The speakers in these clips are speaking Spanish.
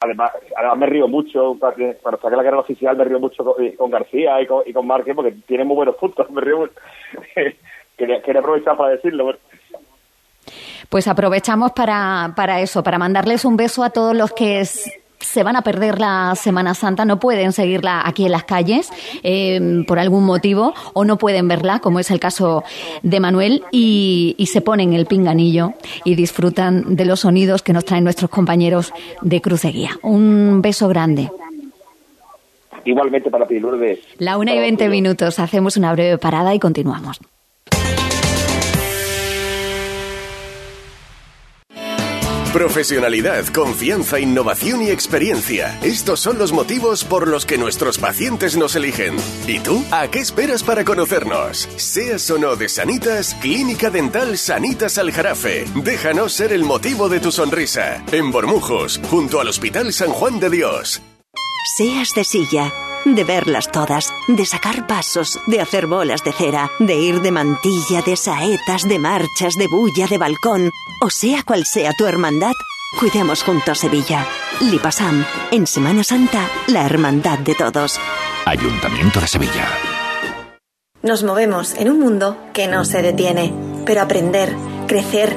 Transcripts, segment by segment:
Además, además me río mucho, cuando saqué la carrera oficial me río mucho con, García y con, y porque tiene muy buenos puntos. Me río quería, quería aprovechar para decirlo. Pues aprovechamos para, para eso, para mandarles un beso a todos los que se van a perder la Semana Santa, no pueden seguirla aquí en las calles eh, por algún motivo o no pueden verla, como es el caso de Manuel, y, se ponen el pinganillo y disfrutan de los sonidos que nos traen nuestros compañeros de Cruceguía. Un beso grande. Igualmente para ti, Lourdes. La una y veinte minutos. Hacemos una breve parada y continuamos. Profesionalidad, confianza, innovación y experiencia. Estos son los motivos por los que nuestros pacientes nos eligen. ¿Y tú? ¿A qué esperas para conocernos? Seas o no de Sanitas, Clínica Dental Sanitas Aljarafe. Déjanos ser el motivo de tu sonrisa. En Bormujos, junto al Hospital San Juan de Dios. Seas de silla de verlas todas, de sacar pasos, de hacer bolas de cera, de ir de mantilla, de saetas, de marchas, de bulla, de balcón, o sea cual sea tu hermandad, cuidemos juntos Sevilla. Lipasam, en Semana Santa, la hermandad de todos. Ayuntamiento de Sevilla. Nos movemos en un mundo que no se detiene, pero aprender, crecer,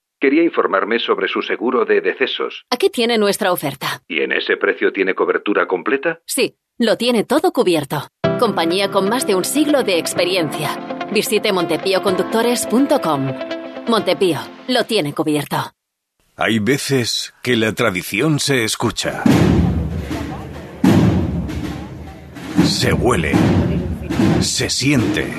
Quería informarme sobre su seguro de decesos. Aquí tiene nuestra oferta. ¿Y en ese precio tiene cobertura completa? Sí, lo tiene todo cubierto. Compañía con más de un siglo de experiencia. Visite montepíoconductores.com. Montepío, lo tiene cubierto. Hay veces que la tradición se escucha. Se huele. Se siente.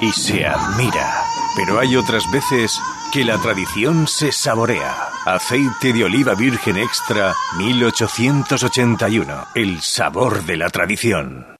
Y se admira. Pero hay otras veces que la tradición se saborea. Aceite de oliva virgen extra 1881. El sabor de la tradición.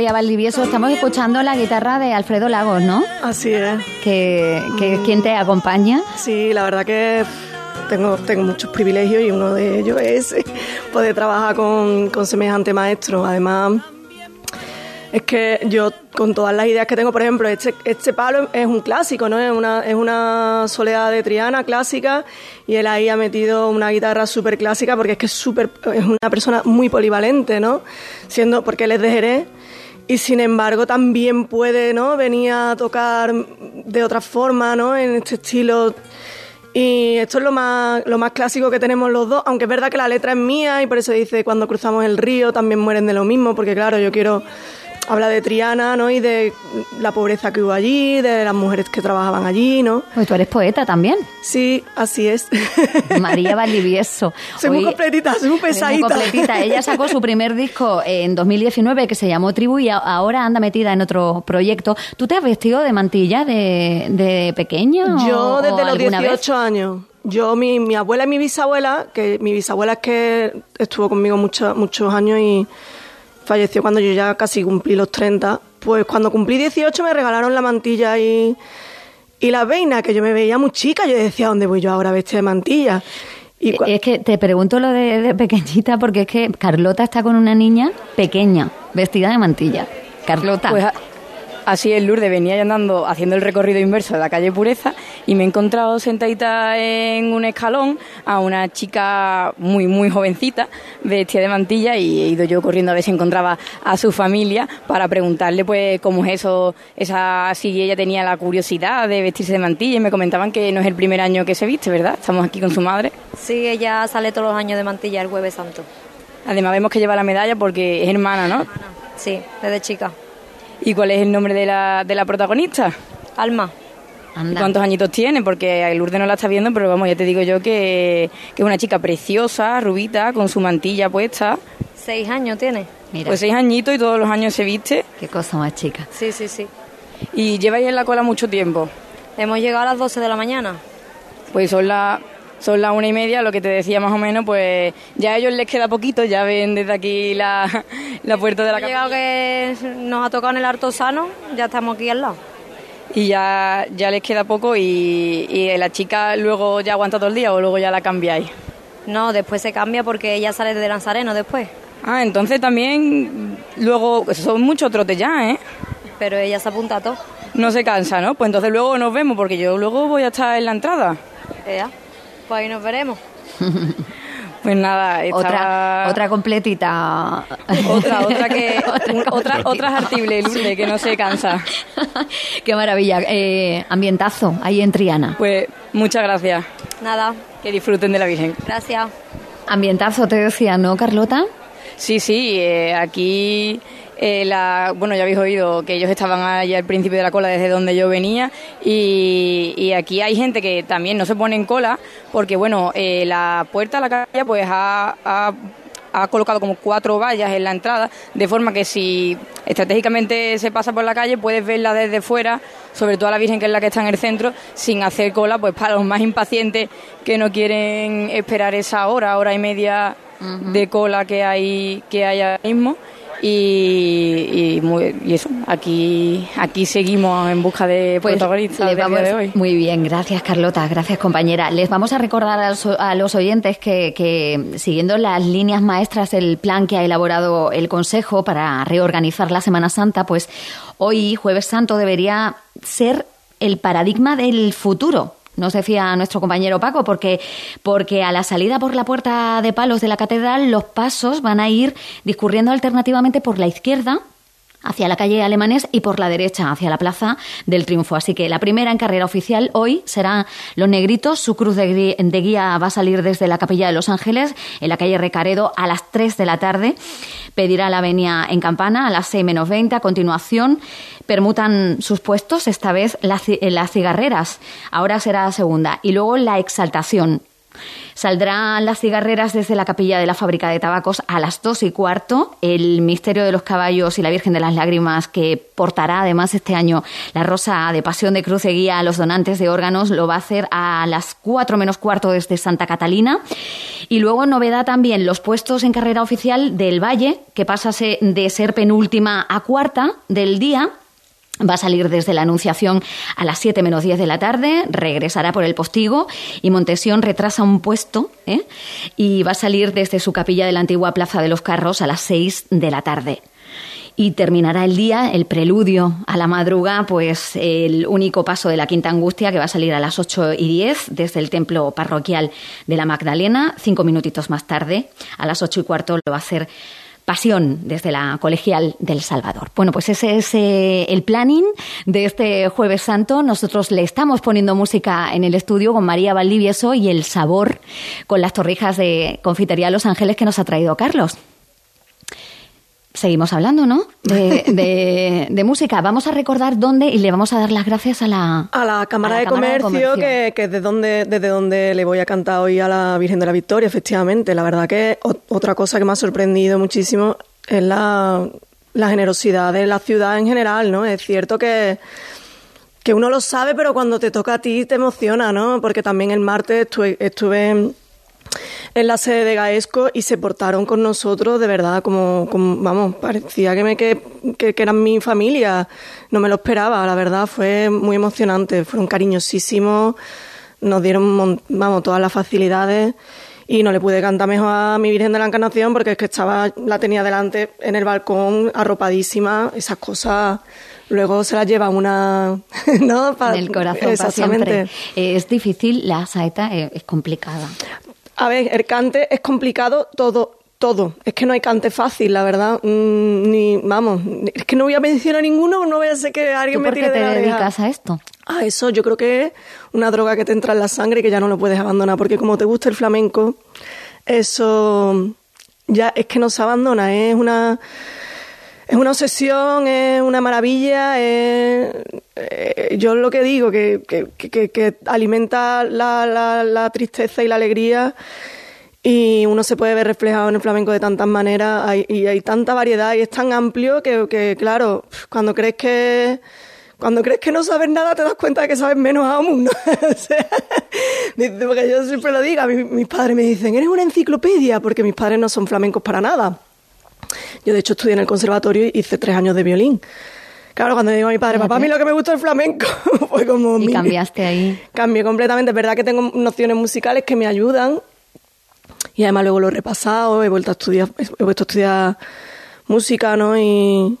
María Valdivieso, estamos escuchando la guitarra de Alfredo Lagos, ¿no? Así es. Que, que ¿Quién te acompaña? Sí, la verdad que tengo, tengo muchos privilegios y uno de ellos es poder trabajar con, con semejante maestro. Además, Es que yo, con todas las ideas que tengo, por ejemplo, este, este palo es un clásico, ¿no? Es una, es una soledad de Triana clásica y él ahí ha metido una guitarra súper clásica porque es que es, super, es una persona muy polivalente, ¿no? Siendo, porque él es de Jerez y sin embargo también puede, ¿no? Venir a tocar de otra forma, ¿no? En este estilo y esto es lo más, lo más clásico que tenemos los dos, aunque es verdad que la letra es mía y por eso dice cuando cruzamos el río también mueren de lo mismo, porque claro, yo quiero habla de Triana, ¿no? Y de la pobreza que hubo allí, de las mujeres que trabajaban allí, ¿no? Pues tú eres poeta también. Sí, así es. María Valdivieso. Soy muy completita, soy muy pesadita. Muy completita. Ella sacó su primer disco en 2019 que se llamó Tribu y ahora anda metida en otro proyecto. ¿Tú te has vestido de mantilla de, de pequeña? Yo desde los 18 años. Yo, mi, mi abuela y mi bisabuela, que mi bisabuela es que estuvo conmigo muchos muchos años y falleció cuando yo ya casi cumplí los 30. Pues cuando cumplí 18 me regalaron la mantilla y, y la veina, que yo me veía muy chica. Yo decía, ¿dónde voy yo ahora vestida de mantilla? Y es que te pregunto lo de, pequeñita porque es que Carlota está con una niña pequeña, vestida de mantilla. Carlota. Pues Así es, Lourdes, venía andando haciendo el recorrido inverso de la calle Pureza y me he encontrado sentadita en un escalón a una chica muy, muy jovencita, vestida de mantilla, y he ido yo corriendo a ver si encontraba a su familia para preguntarle, pues, cómo es eso, esa, si ella tenía la curiosidad de vestirse de mantilla y me comentaban que no es el primer año que se viste, ¿verdad? Estamos aquí con su madre. Sí, ella sale todos los años de mantilla el Jueves Santo. Además vemos que lleva la medalla porque es hermana, ¿no? Sí, desde chica. ¿Y cuál es el nombre de la, de la protagonista? Alma. ¿Cuántos añitos tiene? Porque Lourdes no la está viendo, pero vamos, ya te digo yo que, que es una chica preciosa, rubita, con su mantilla puesta. Seis años tiene. Mira. Pues seis añitos y todos los años se viste. Qué cosa más chica. Sí, sí, sí. ¿Y lleváis en la cola mucho tiempo? Hemos llegado a las 12 de la mañana. Pues son las son las una y media, lo que te decía más o menos, pues ya a ellos les queda poquito, ya ven desde aquí la, la puerta de la casa. llegado que nos ha tocado en el Artosano, ya estamos aquí al lado. Y ya, ya les queda poco y, y la chica luego ya aguanta todo el día o luego ya la cambiáis. No, después se cambia porque ella sale de Lanzareno después. Ah, entonces también luego son muchos trotes ya, ¿eh? Pero ella se apunta a todo. No se cansa, ¿no? Pues entonces luego nos vemos porque yo luego voy a estar en la entrada. Ya. Pues ahí nos veremos. Pues nada, otra otra completita. Otra, otra que otra, otra, artible, Lourdes, que no se cansa. Qué maravilla. Eh, ambientazo ahí en Triana. Pues muchas gracias. Nada. Que disfruten de la Virgen. Gracias. Ambientazo te decía, ¿no, Carlota? Sí, sí, eh, aquí eh, la, bueno, ya habéis oído que ellos estaban allá al principio de la cola desde donde yo venía y, aquí hay gente que también no se pone en cola porque, bueno, eh, la puerta a la calle pues ha, ha, colocado como cuatro vallas en la entrada, de forma que si estratégicamente se pasa por la calle puedes verla desde fuera, sobre todo a la Virgen que es la que está en el centro, sin hacer cola, pues para los más impacientes que no quieren esperar esa hora, hora y media de cola que hay, que hay ahora mismo. Y, y, eso, aquí, aquí seguimos en busca de pues protagonistas de hoy. Muy bien, gracias Carlota, gracias compañera. Les vamos a recordar a los, oyentes que, que, siguiendo las líneas maestras del plan que ha elaborado el Consejo para reorganizar la Semana Santa, pues hoy, jueves santo, debería ser el paradigma del futuro nos decía nuestro compañero Paco, porque, porque a la salida por la puerta de palos de la catedral los pasos van a ir discurriendo alternativamente por la izquierda hacia la calle Alemanes y por la derecha hacia la Plaza del Triunfo. Así que la primera en carrera oficial hoy será Los Negritos. Su cruz de guía va a salir desde la Capilla de Los Ángeles en la calle Recaredo a las 3 de la tarde. Pedirá la venia en campana a las 6 menos 20. A continuación permutan sus puestos, esta vez las, las cigarreras. Ahora será la segunda. Y luego la exaltación Saldrán las cigarreras desde la capilla de la fábrica de tabacos a las dos y cuarto. El misterio de los caballos y la Virgen de las Lágrimas, que portará además este año la rosa de pasión de cruz de guía a los donantes de órganos, lo va a hacer a las cuatro menos cuarto desde Santa Catalina. Y luego, novedad también, los puestos en carrera oficial del Valle, que pasa de ser penúltima a cuarta del día Va a salir desde la Anunciación a las 7 menos 10 de la tarde, regresará por el postigo y Montesión retrasa un puesto ¿eh? y va a salir desde su capilla de la antigua Plaza de los Carros a las 6 de la tarde. Y terminará el día, el preludio a la madruga, pues el único paso de la Quinta Angustia que va a salir a las 8 y 10 desde el templo parroquial de la Magdalena. Cinco minutitos más tarde, a las 8 y cuarto, lo va a hacer Pasión desde la Colegial del Salvador. Bueno, pues ese es eh, el planning de este Jueves Santo. Nosotros le estamos poniendo música en el estudio con María Valdivieso y el sabor con las torrijas de Confitería Los Ángeles que nos ha traído Carlos. Seguimos hablando, ¿no? De, de, música. Vamos a recordar dónde y le vamos a dar las gracias a la... A la Cámara, de, Comercio, que, que es donde, desde donde le voy a cantar hoy a la Virgen de la Victoria, efectivamente. La verdad que otra cosa que me ha sorprendido muchísimo es la, la generosidad de la ciudad en general, ¿no? Es cierto que que uno lo sabe, pero cuando te toca a ti te emociona, ¿no? Porque también el martes estuve, estuve en la sede de Gaesco y se portaron con nosotros de verdad como, vamos, parecía que, me, que, que, eran mi familia. No me lo esperaba, la verdad, fue muy emocionante, fueron cariñosísimos, nos dieron, vamos, todas las facilidades y no le pude cantar mejor a mi Virgen de la Encarnación porque es que estaba, la tenía delante en el balcón, arropadísima, esas cosas luego se las lleva una no en el corazón exactamente. Es difícil la saeta es complicada a ver, el cante es complicado todo, todo. Es que no hay cante fácil, la verdad. Mm, ni, vamos, es que no voy a mencionar ninguno, no voy a ser que alguien me tire de la te dedicas a esto? A eso yo creo que es una droga que te entra en la sangre y que ya no lo puedes abandonar, porque como te gusta el flamenco, eso ya es que no se abandona, es una es una obsesión, es una maravilla, es, eh, yo lo que digo, que, que, alimenta la, la, tristeza y la alegría y uno se puede ver reflejado en el flamenco de tantas maneras y hay tanta variedad y es tan amplio que, claro, cuando crees que cuando crees que no sabes nada te das cuenta de que sabes menos aún, ¿no? porque yo siempre lo digo, mis padres me dicen, eres una enciclopedia, porque mis padres no son flamencos para nada. Yo, de hecho, estudié en el conservatorio y hice tres años de violín. Claro, cuando digo a mi padre, papá, a mí lo que me gusta es el flamenco, fue como... Y cambiaste ahí. Cambié completamente. Es verdad que tengo nociones musicales que me ayudan y además luego lo he repasado, he vuelto a estudiar, he vuelto a estudiar música, ¿no? Y,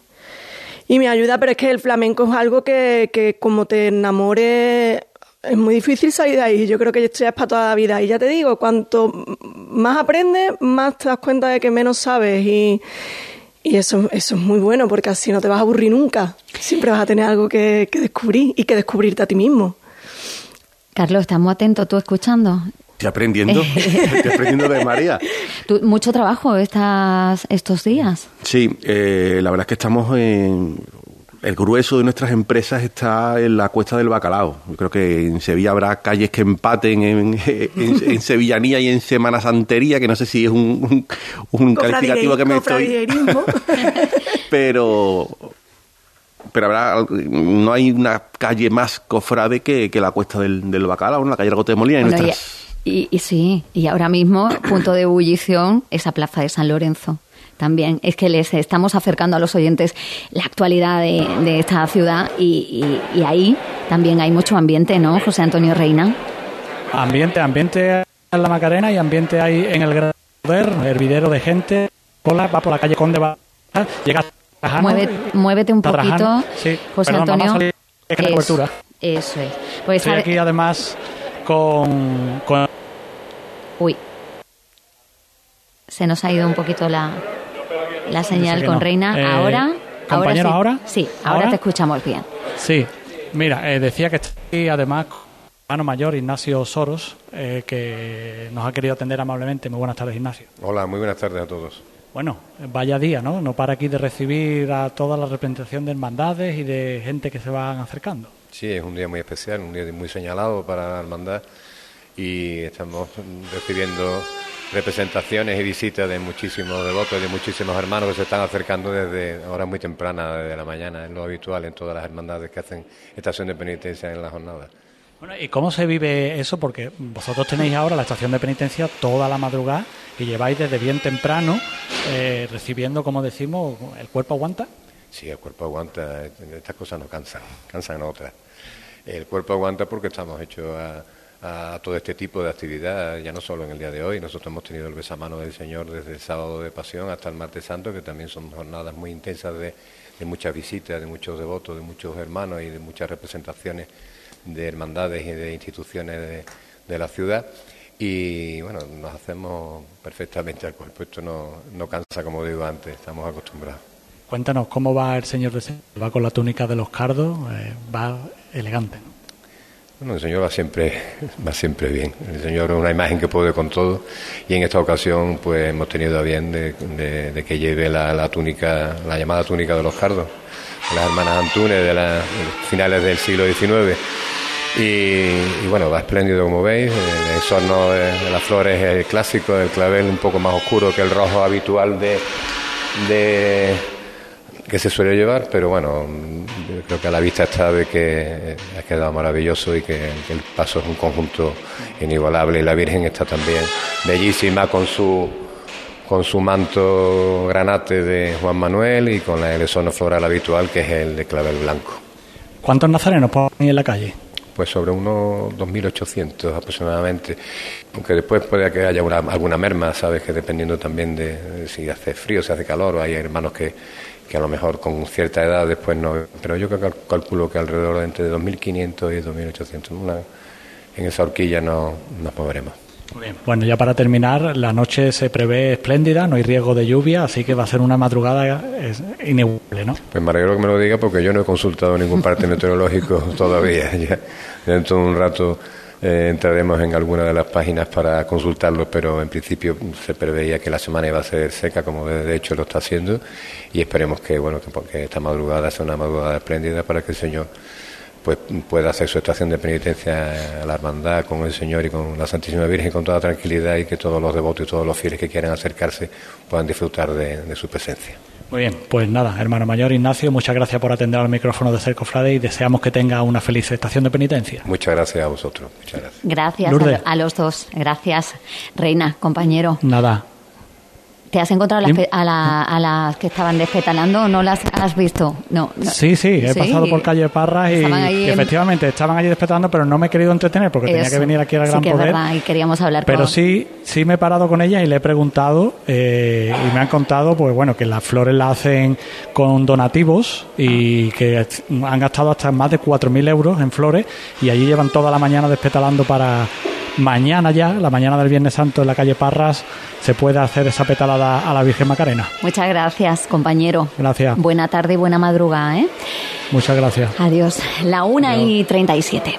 y me ayuda, pero es que el flamenco es algo que, que como te enamore es muy difícil salir de ahí. Yo creo que esto ya es para toda la vida. Y ya te digo, cuanto más aprendes, más te das cuenta de que menos sabes. Y, y eso, eso es muy bueno, porque así no te vas a aburrir nunca. Siempre vas a tener algo que, descubrir y que descubrirte a ti mismo. Carlos, estás muy atento tú escuchando. Estoy aprendiendo, estoy aprendiendo de María. ¿Mucho trabajo estas, estos días? Sí, eh, la verdad es que estamos en el grueso de nuestras empresas está en la cuesta del bacalao. Yo creo que en Sevilla habrá calles que empaten en, en, Sevillanía y en Semana Santería, que no sé si es un, un, calificativo que me estoy... pero pero habrá, no hay una calle más cofrade que, que la cuesta del, del bacalao, la calle Argote de Molina. y, y, sí, y ahora mismo, punto de ebullición, esa plaza de San Lorenzo también. Es que les estamos acercando a los oyentes la actualidad de, esta ciudad y, ahí también hay mucho ambiente, ¿no, José Antonio Reina? Ambiente, ambiente en la Macarena y ambiente ahí en el Gran Poder, hervidero de gente. Cola, va por la calle Conde, va, llega a muévete un poquito, José Antonio. eso, eso es. Pues Estoy aquí además con, con... Uy. Se nos ha ido un poquito la la señal con Reina. Eh, ahora. ¿Compañero ahora, sí. ahora, te escuchamos bien. Sí, mira, eh, decía que estoy además con hermano mayor Ignacio Soros, eh, que nos ha querido atender amablemente. Muy buenas tardes, Ignacio. Hola, muy buenas tardes a todos. Bueno, vaya día, ¿no? No para aquí de recibir a toda la representación de hermandades y de gente que se van acercando. Sí, es un día muy especial, un día muy señalado para la hermandad y estamos recibiendo representaciones y visitas de muchísimos devotos y de muchísimos hermanos que se están acercando desde horas muy tempranas, desde la mañana, es lo habitual en todas las hermandades que hacen estación de penitencia en la jornada. Bueno, ¿y cómo se vive eso? Porque vosotros tenéis ahora la estación de penitencia toda la madrugada y lleváis desde bien temprano eh, recibiendo, como decimos, el cuerpo aguanta. Sí, el cuerpo aguanta, estas cosas no cansan, cansan otras. El cuerpo aguanta porque estamos hechos a, todo este tipo de actividad, ya no solo en el día de hoy, nosotros hemos tenido el besamano del Señor desde el sábado de pasión hasta el martes santo, que también son jornadas muy intensas de, muchas visitas, de muchos devotos, de muchos hermanos y de muchas representaciones de hermandades y de instituciones de, la ciudad. Y bueno, nos hacemos perfectamente al cuerpo, esto no, no cansa como digo antes, estamos acostumbrados. Cuéntanos cómo va el señor de ¿Va con la túnica de los cardos? Eh, ¿Va elegante? Bueno, el Señor va siempre, va siempre bien. El Señor es una imagen que puede con todo y en esta ocasión pues hemos tenido a bien de, que lleve la, túnica, la llamada túnica de los cardos, de las hermanas Antunes de, las finales del siglo XIX. Y, bueno, va espléndido como veis, el exorno de, de las flores es el clásico, el clavel un poco más oscuro que el rojo habitual de que se suele llevar, pero bueno, creo que a la vista está de que ha quedado maravilloso y que, el paso es un conjunto inigualable y la Virgen está también bellísima con su con su manto granate de Juan Manuel y con el esono floral habitual que es el de clavel blanco. ¿Cuántos nazarenos ponen en la calle? Pues sobre unos 2.800 aproximadamente, aunque después puede que haya alguna merma, sabes que dependiendo también de si hace frío, si hace calor, hay hermanos que, que a lo mejor con cierta edad después no, pero yo calculo que alrededor de entre 2.500 y 2.800, en esa horquilla no, nos moveremos. Muy bien. Bueno, ya para terminar, la noche se prevé espléndida, no hay riesgo de lluvia, así que va a ser una madrugada inigualable, ¿no? Pues me alegro que me lo diga porque yo no he consultado ningún parte meteorológico todavía. Ya, dentro de un rato eh, entraremos en alguna de las páginas para consultarlo, pero en principio se preveía que la semana iba a ser seca, como de hecho lo está haciendo, y esperemos que bueno que, esta madrugada sea una madrugada espléndida para que el Señor pues pueda hacer su estación de penitencia a la hermandad con el Señor y con la Santísima Virgen con toda tranquilidad y que todos los devotos y todos los fieles que quieran acercarse puedan disfrutar de su presencia. Muy bien, pues nada, hermano mayor Ignacio, muchas gracias por atender al micrófono de Cercofrade y deseamos que tenga una feliz estación de penitencia. Muchas gracias a vosotros. Muchas gracias. Gracias a, los dos. Gracias, Reina, compañero. Nada, ¿Te has encontrado a, las que estaban despetalando o no las has visto? No. Sí, sí, he pasado por calle Parras y, efectivamente estaban allí despetalando, pero no me he querido entretener porque tenía que venir aquí al Gran sí Poder. y queríamos hablar Pero sí, sí me he parado con ella y le he preguntado eh, y me han contado, pues bueno, que las flores las hacen con donativos y que han gastado hasta más de 4.000 euros en flores y allí llevan toda la mañana despetalando para mañana ya, la mañana del Viernes Santo en la calle Parras, se pueda hacer esa petalada a la Virgen Macarena. Muchas gracias, compañero. Gracias. Buena tarde y buena madrugada, ¿eh? Muchas gracias. Adiós. La una y treinta y siete.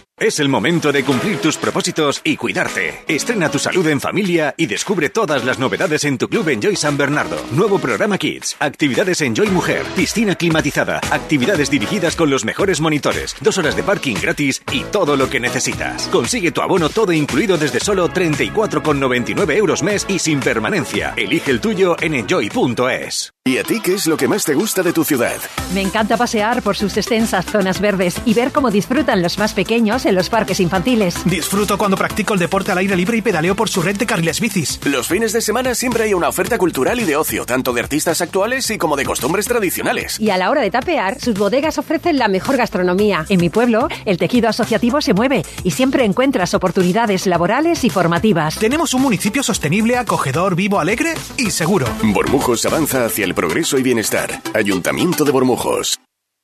Es el momento de cumplir tus propósitos y cuidarte. Estrena tu salud en familia y descubre todas las novedades en tu club Enjoy San Bernardo. Nuevo programa Kids, actividades Enjoy Mujer, piscina climatizada, actividades dirigidas con los mejores monitores, dos horas de parking gratis y todo lo que necesitas. Consigue tu abono todo incluido desde solo 34,99 euros mes y sin permanencia. Elige el tuyo en enjoy.es. ¿Y a ti qué es lo que más te gusta de tu ciudad? Me encanta pasear por sus extensas zonas verdes y ver cómo disfrutan los más pequeños en los parques infantiles. Disfruto cuando practico el deporte al aire libre y pedaleo por su red de carriles bicis. Los fines de semana siempre hay una oferta cultural y de ocio, tanto de artistas actuales y como de costumbres tradicionales. Y a la hora de tapear, sus bodegas ofrecen la mejor gastronomía. En mi pueblo, el tejido asociativo se mueve y siempre encuentras oportunidades laborales y formativas. Tenemos un municipio sostenible, acogedor, vivo, alegre y seguro. Bormujos avanza hacia el progreso y bienestar. Ayuntamiento de Bormujos.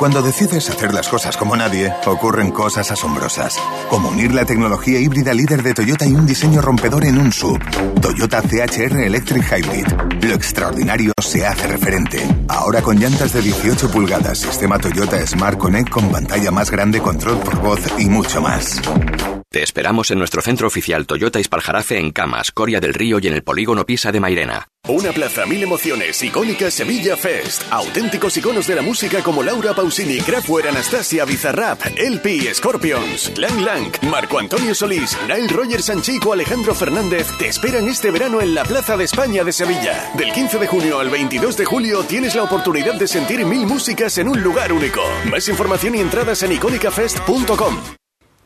Cuando decides hacer las cosas como nadie, ocurren cosas asombrosas. Como unir la tecnología híbrida líder de Toyota y un diseño rompedor en un sub. Toyota CHR Electric Hybrid. Lo extraordinario se hace referente. Ahora con llantas de 18 pulgadas, sistema Toyota Smart Connect con pantalla más grande, control por voz y mucho más. Te esperamos en nuestro centro oficial Toyota Ispaljarafe en Camas, Coria del Río y en el polígono Pisa de Mairena. Una plaza, mil emociones, icónica Sevilla Fest. Auténticos iconos de la música como Laura Pausini, Kraftwerk, Anastasia, Bizarrap, LP, Scorpions, Lang Lang, Marco Antonio Solís, Nile Roger Sanchico, Alejandro Fernández te esperan este verano en la Plaza de España de Sevilla. Del 15 de junio al 22 de julio tienes la oportunidad de sentir mil músicas en un lugar único. Más información y entradas en icónicafest.com.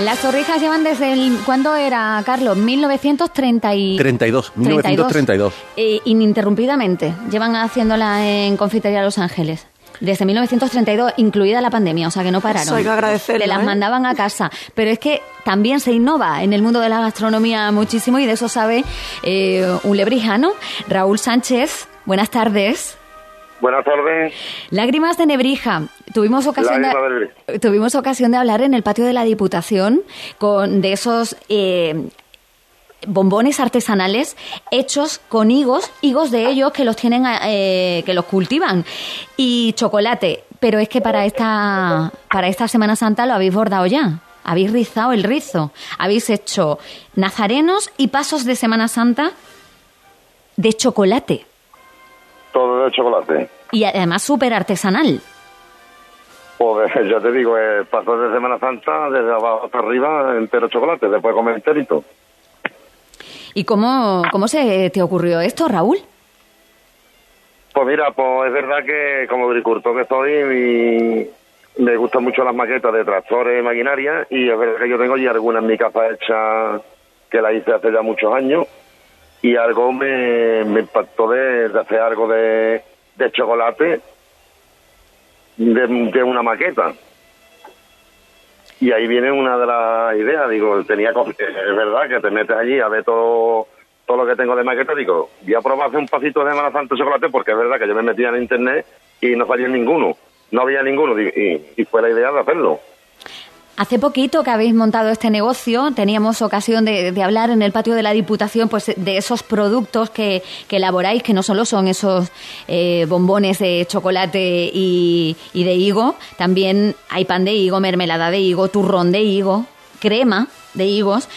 Las torrijas llevan desde el... ¿Cuándo era, Carlos? 1930 y... 32, 1932. Eh, ininterrumpidamente. Llevan haciéndola en Confitería Los Ángeles. Desde 1932, incluida la pandemia, o sea que no pararon. Eso hay que agradecerlo, Le las ¿eh? mandaban a casa. Pero es que también se innova en el mundo de la gastronomía muchísimo y de eso sabe eh, un lebrijano, Raúl Sánchez. Buenas tardes. Buenas tardes. Lágrimas de Nebrija. Tuvimos ocasión, Lágrimas de de, Nebrija. tuvimos ocasión de hablar en el patio de la Diputación con de esos eh, bombones artesanales hechos con higos, higos de ellos que los tienen, eh, que los cultivan y chocolate. Pero es que para esta para esta Semana Santa lo habéis bordado ya. Habéis rizado el rizo. Habéis hecho nazarenos y pasos de Semana Santa de chocolate. Todo de chocolate. Y además súper artesanal. Pues ya te digo, el paso de Semana Santa, desde abajo hasta arriba, entero chocolate, después comer enterito. ¿Y cómo, cómo se te ocurrió esto, Raúl? Pues mira, pues es verdad que como agricultor que soy, y me gustan mucho las maquetas de tractores y maquinaria, y es verdad que yo tengo ya algunas en mi casa hechas que la hice hace ya muchos años, y algo me, impactó de, hacer algo de, chocolate de, una maqueta. Y ahí viene una de las ideas, digo, tenía es verdad que te metes allí a ver todo, todo lo que tengo de maqueta, digo, voy a probar hacer un pasito de Semana Santa de chocolate porque es verdad que yo me metía en internet y no salía ninguno, no había ninguno y fue la idea de hacerlo. Hace poquito que habéis montado este negocio, teníamos ocasión de, de hablar en el patio de la Diputación pues, de esos productos que, que elaboráis, que no solo son esos eh, bombones de chocolate y, y de higo, también hay pan de higo, mermelada de higo, turrón de higo, crema de higos.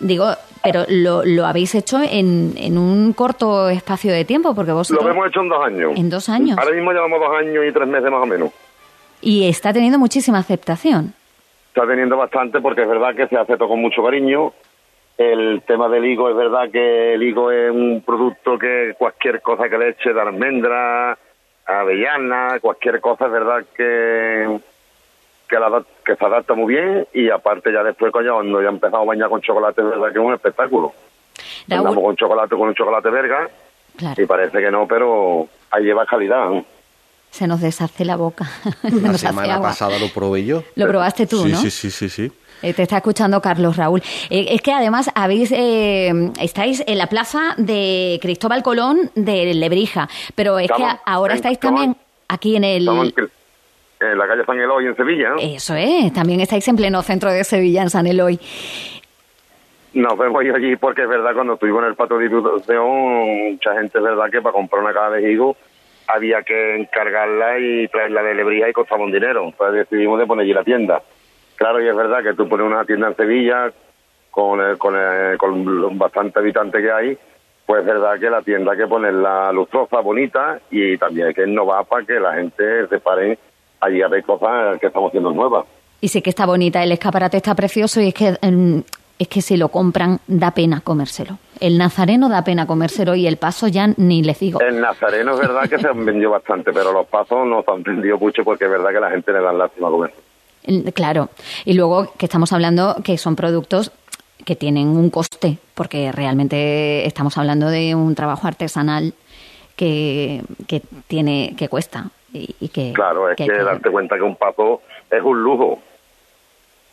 Digo, pero lo, lo habéis hecho en, en un corto espacio de tiempo, porque Lo vosotros... hemos hecho en dos años. En dos años. Ahora mismo llevamos dos años y tres meses más o menos. Y está teniendo muchísima aceptación. Está teniendo bastante porque es verdad que se hace todo con mucho cariño. El tema del higo es verdad que el higo es un producto que cualquier cosa que le eche de almendra, avellana, cualquier cosa es verdad que que, la, que se adapta muy bien y aparte ya después coño, cuando ya empezamos a bañar con chocolate es verdad que es un espectáculo. Raúl. Andamos con chocolate con un chocolate verga Claro. y parece que no, pero ahí lleva calidad. Se nos deshace la boca. Se La nos hace semana agua. pasada lo probé yo. Lo probaste tú, sí, ¿no? Sí, sí, sí, sí. Eh, te está escuchando Carlos Raúl. Eh, es que además habéis eh, estáis en la plaza de Cristóbal Colón de Lebrija, pero es Estamos que ahora en- estáis estamos- también aquí en el... En, en la calle San Eloy en Sevilla. ¿no? Eso es, también estáis en pleno centro de Sevilla, en San Eloy. Nos vemos yo allí porque es verdad, cuando estuvimos en el patio de diputación, mucha gente es verdad que para comprar una caja de higo había que encargarla y traerla de Lebrija y costaba un dinero. Entonces decidimos de poner allí la tienda. Claro, y es verdad que tú pones una tienda en Sevilla con, el- con, el- con bastante habitantes que hay, pues es verdad que la tienda hay que ponerla lustrosa, bonita y también hay que innovar para que la gente se pare allí a ver cosas que estamos haciendo nuevas. Y sí que está bonita, el escaparate está precioso y es que mm, es que si lo compran da pena comérselo. El nazareno da pena comérselo y el paso ya ni les digo. El nazareno es verdad que se han vendido bastante, pero los pasos no se han vendido mucho porque es verdad que la gente le da lástima comer. Claro. Y luego que estamos hablando que son productos que tienen un coste, porque realmente estamos hablando de un trabajo artesanal que, que tiene que cuesta y, y que Claro, es que que, hay que- darte cuenta que un paso es un lujo.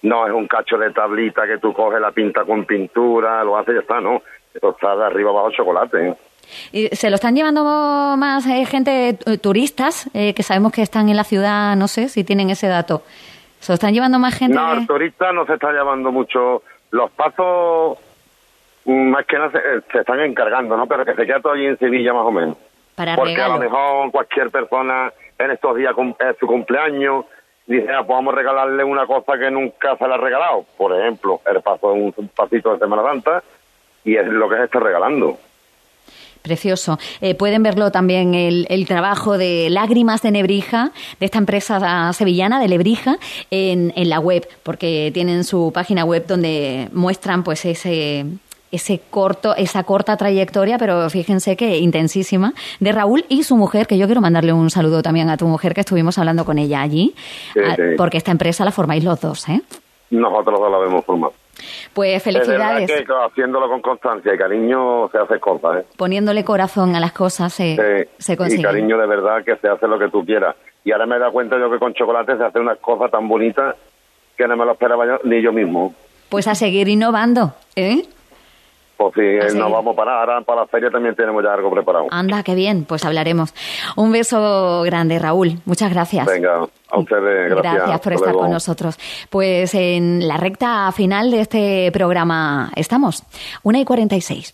No es un cacho de tablita que tú coges la pinta con pintura, lo haces y ya está, no. De arriba abajo chocolate. Y se lo están llevando más eh, gente, eh, turistas, eh, que sabemos que están en la ciudad, no sé si tienen ese dato. Se lo están llevando más gente. No, de- el turista no se está llevando mucho. Los pasos, mm, más que nada, se, se están encargando, ¿no? Pero que se queda todo allí en Sevilla, más o menos. para Porque a lo mejor cualquier persona en estos días es su cumpleaños dice, ah, pues vamos a regalarle una cosa que nunca se le ha regalado. Por ejemplo, el paso un, un pasito de Semana Santa y es lo que se está regalando. Precioso. Eh, pueden verlo también el, el trabajo de Lágrimas de Nebrija, de esta empresa sevillana de Lebrija, en, en la web, porque tienen su página web donde muestran pues ese ese corto, esa corta trayectoria, pero fíjense que intensísima, de Raúl y su mujer, que yo quiero mandarle un saludo también a tu mujer, que estuvimos hablando con ella allí, Sí, ah, sí. porque esta empresa la formáis los dos, ¿eh? Nosotros no la vemos formado. Pues felicidades, Es que haciéndolo con constancia y cariño se hace cosas, ¿eh? poniéndole corazón a las cosas se, Sí, se y consigue. cariño de verdad que se hace lo que tú quieras. Y ahora me he dado cuenta yo que con chocolate se hace unas cosas tan bonitas que no me lo esperaba yo, ni yo mismo. Pues a seguir innovando, ¿eh? Pues Así nos es. vamos para ahora para la feria también tenemos ya algo preparado. Anda, qué bien, pues hablaremos. Un beso grande, Raúl. Muchas gracias. Venga, a ustedes, gracias. Gracias por Hasta estar luego. con nosotros. Pues en la recta final de este programa estamos. Una y 46.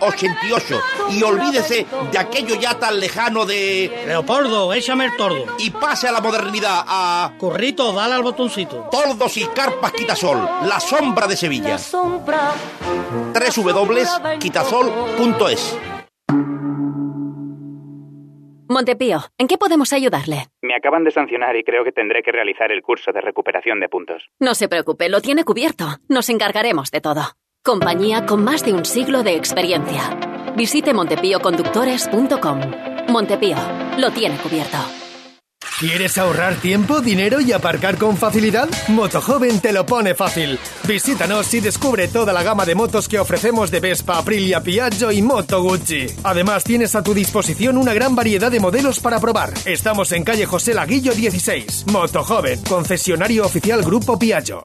88. Y olvídese de aquello ya tan lejano de. Leopoldo, échame el tordo. Y pase a la modernidad a. Currito, dale al botoncito. Tordos y carpas Quitasol, la sombra de Sevilla. Sombra, www.quitasol.es Montepío, ¿en qué podemos ayudarle? Me acaban de sancionar y creo que tendré que realizar el curso de recuperación de puntos. No se preocupe, lo tiene cubierto. Nos encargaremos de todo. Compañía con más de un siglo de experiencia. Visite montepíoconductores.com. Montepío, lo tiene cubierto. ¿Quieres ahorrar tiempo, dinero y aparcar con facilidad? Motojoven te lo pone fácil. Visítanos y descubre toda la gama de motos que ofrecemos de Vespa, Aprilia, Piaggio y Moto Gucci. Además, tienes a tu disposición una gran variedad de modelos para probar. Estamos en calle José Laguillo 16. Motojoven, concesionario oficial Grupo Piaggio.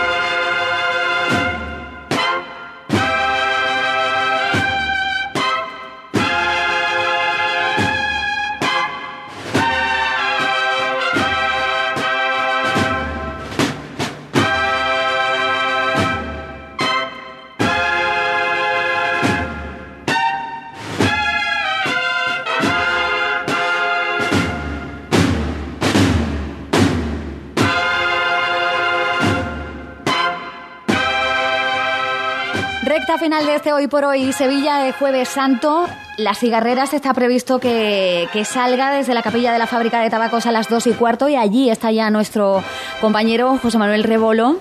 Recta final de este Hoy por Hoy Sevilla de Jueves Santo. Las cigarreras está previsto que, salga desde la capilla de la fábrica de tabacos a las dos y cuarto y allí está ya nuestro compañero José Manuel Rebolo.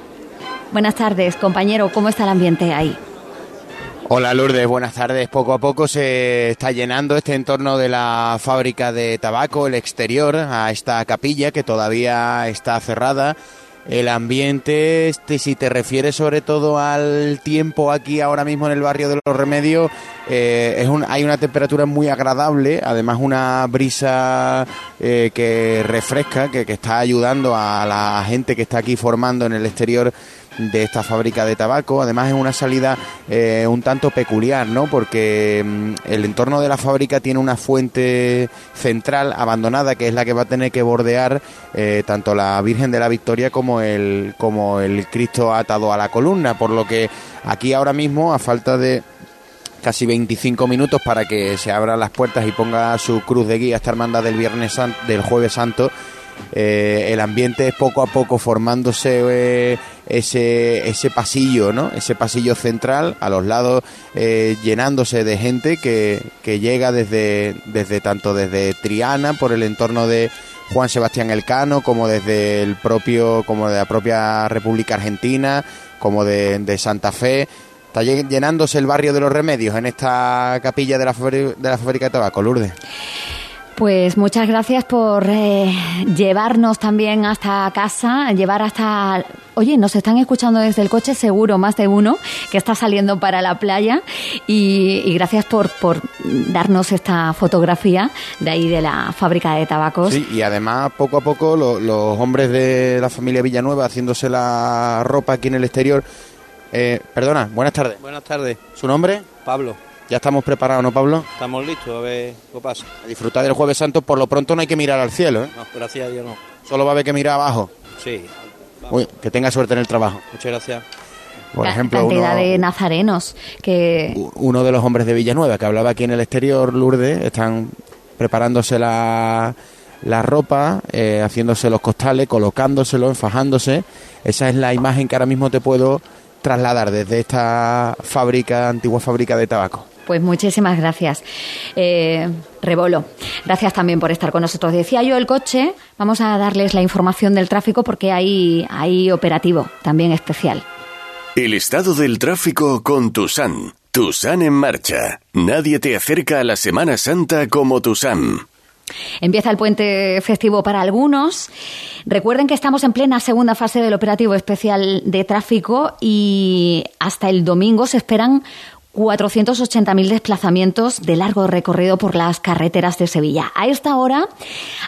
Buenas tardes, compañero. ¿Cómo está el ambiente ahí? Hola Lourdes, buenas tardes. Poco a poco se está llenando este entorno de la fábrica de tabaco, el exterior, a esta capilla que todavía está cerrada el ambiente, este, si te refieres sobre todo al tiempo aquí ahora mismo en el barrio de los Remedios, eh, hay una temperatura muy agradable, además una brisa eh, que refresca, que está ayudando a la gente que está aquí formando en el exterior de esta fábrica de tabaco. Además es una salida eh, un tanto peculiar, ¿no? Porque mm, el entorno de la fábrica tiene una fuente central abandonada que es la que va a tener que bordear eh, tanto la Virgen de la Victoria como el, como el Cristo atado a la columna, por lo que aquí ahora mismo, a falta de casi 25 minutos para que se abran las puertas y ponga su cruz de guía esta hermandad del viernes del jueves santo eh, el ambiente es poco a poco formándose ese, ese pasillo, ¿no? Ese pasillo central, a los lados eh, llenándose de gente que, que llega desde, desde tanto desde Triana, por el entorno de Juan Sebastián Elcano, como desde el propio, como de la propia República Argentina, como de, de Santa Fe. Está llenándose el barrio de los remedios en esta capilla de la, de la fábrica de tabaco, Lourdes. Pues muchas gracias por eh, llevarnos también hasta casa, llevar hasta... Oye, nos están escuchando desde el coche, seguro, más de uno, que está saliendo para la playa. Y, gracias por, por darnos esta fotografía de ahí de la fábrica de tabacos. Sí, y además, poco a poco, los hombres de la familia Villanueva haciéndose la ropa aquí en el exterior. Eh, perdona, buenas tardes. Buenas tardes. ¿Su nombre? Pablo. Ya estamos preparados, ¿no, Pablo? Estamos listos, a ver qué pasa. A disfrutar del Jueves Santo, por lo pronto no hay que mirar al cielo, ¿eh? No, gracias a Dios no. Solo va a haber que mirar abajo. Sí. Uy, que tenga suerte en el trabajo. Muchas gracias. Por ejemplo, cantidad de nazarenos que... Uno de los hombres de Villanueva que hablaba aquí en el exterior, Lourdes, están preparándose la, la ropa, eh, haciéndose los costales, colocándoselo, enfajándose. Esa es la imagen que ahora mismo te puedo trasladar desde esta fábrica, antigua fábrica de tabaco. Pues muchísimas gracias. Eh, Rebolo, gracias también por estar con nosotros. Decía yo el coche, vamos a darles la información del tráfico porque hay, hay operativo también especial. El estado del tráfico con Tusan. Tusan en marcha. Nadie te acerca a la Semana Santa como Tusan. Empieza el puente festivo para algunos. Recuerden que estamos en plena segunda fase del operativo especial de tráfico y hasta el domingo se esperan 480.000 desplazamientos de largo recorrido por las carreteras de Sevilla. A esta hora